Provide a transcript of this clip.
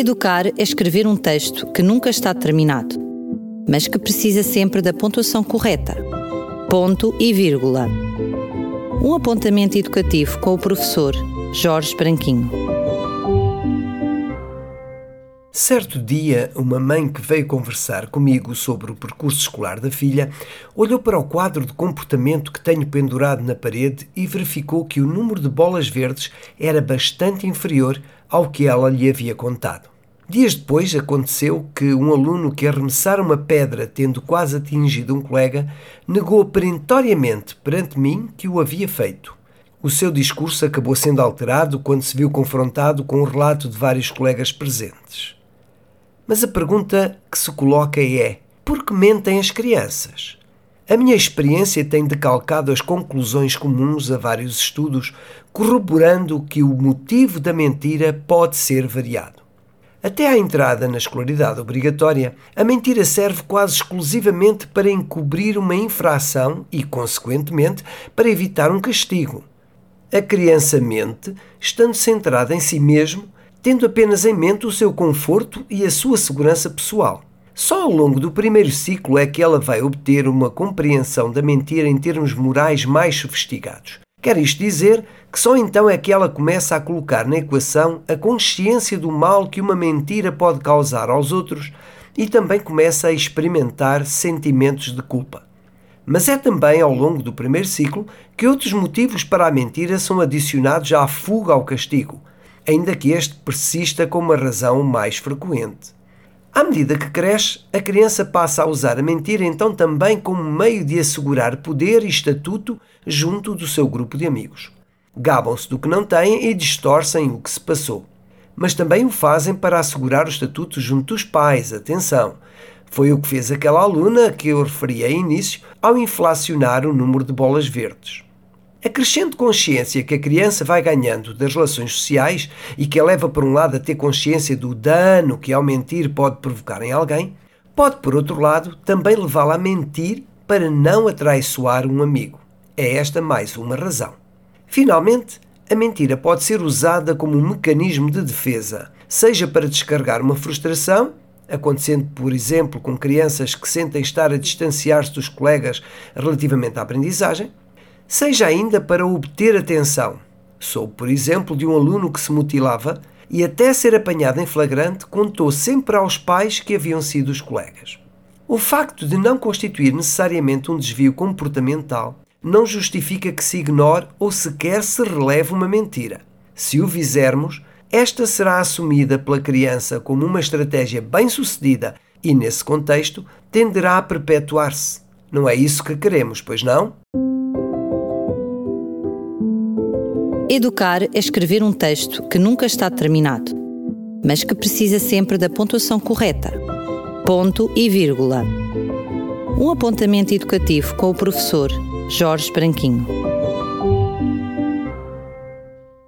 Educar é escrever um texto que nunca está terminado, mas que precisa sempre da pontuação correta. Ponto e vírgula. Um apontamento educativo com o professor Jorge Branquinho. Certo dia, uma mãe que veio conversar comigo sobre o percurso escolar da filha olhou para o quadro de comportamento que tenho pendurado na parede e verificou que o número de bolas verdes era bastante inferior ao que ela lhe havia contado. Dias depois aconteceu que um aluno que arremessara uma pedra tendo quase atingido um colega negou perentoriamente perante mim que o havia feito. O seu discurso acabou sendo alterado quando se viu confrontado com o relato de vários colegas presentes. Mas a pergunta que se coloca é: por que mentem as crianças? A minha experiência tem decalcado as conclusões comuns a vários estudos, corroborando que o motivo da mentira pode ser variado. Até à entrada na escolaridade obrigatória, a mentira serve quase exclusivamente para encobrir uma infração e, consequentemente, para evitar um castigo. A criança mente estando centrada em si mesmo, tendo apenas em mente o seu conforto e a sua segurança pessoal. Só ao longo do primeiro ciclo é que ela vai obter uma compreensão da mentira em termos morais mais sofisticados. Quer isto dizer que só então é que ela começa a colocar na equação a consciência do mal que uma mentira pode causar aos outros e também começa a experimentar sentimentos de culpa. Mas é também ao longo do primeiro ciclo que outros motivos para a mentira são adicionados à fuga ao castigo, ainda que este persista como a razão mais frequente. À medida que cresce, a criança passa a usar a mentira então também como meio de assegurar poder e estatuto junto do seu grupo de amigos. Gabam-se do que não têm e distorcem o que se passou. Mas também o fazem para assegurar o estatuto junto dos pais. Atenção! Foi o que fez aquela aluna que eu referi a início ao inflacionar o número de bolas verdes. A crescente consciência que a criança vai ganhando das relações sociais e que a leva, por um lado, a ter consciência do dano que ao mentir pode provocar em alguém, pode, por outro lado, também levá-la a mentir para não atraiçoar um amigo. É esta mais uma razão. Finalmente, a mentira pode ser usada como um mecanismo de defesa, seja para descarregar uma frustração, acontecendo, por exemplo, com crianças que sentem estar a distanciar-se dos colegas relativamente à aprendizagem, seja ainda para obter atenção. Sou, por exemplo, de um aluno que se mutilava e, até ser apanhado em flagrante, contou sempre aos pais que haviam sido os colegas. O facto de não constituir necessariamente um desvio comportamental não justifica que se ignore ou sequer se releve uma mentira. Se o fizermos, esta será assumida pela criança como uma estratégia bem-sucedida e, nesse contexto, tenderá a perpetuar-se. Não é isso que queremos, pois não? Educar é escrever um texto que nunca está terminado, mas que precisa sempre da pontuação correta. Ponto e vírgula. Um apontamento educativo com o professor Jorge Branquinho.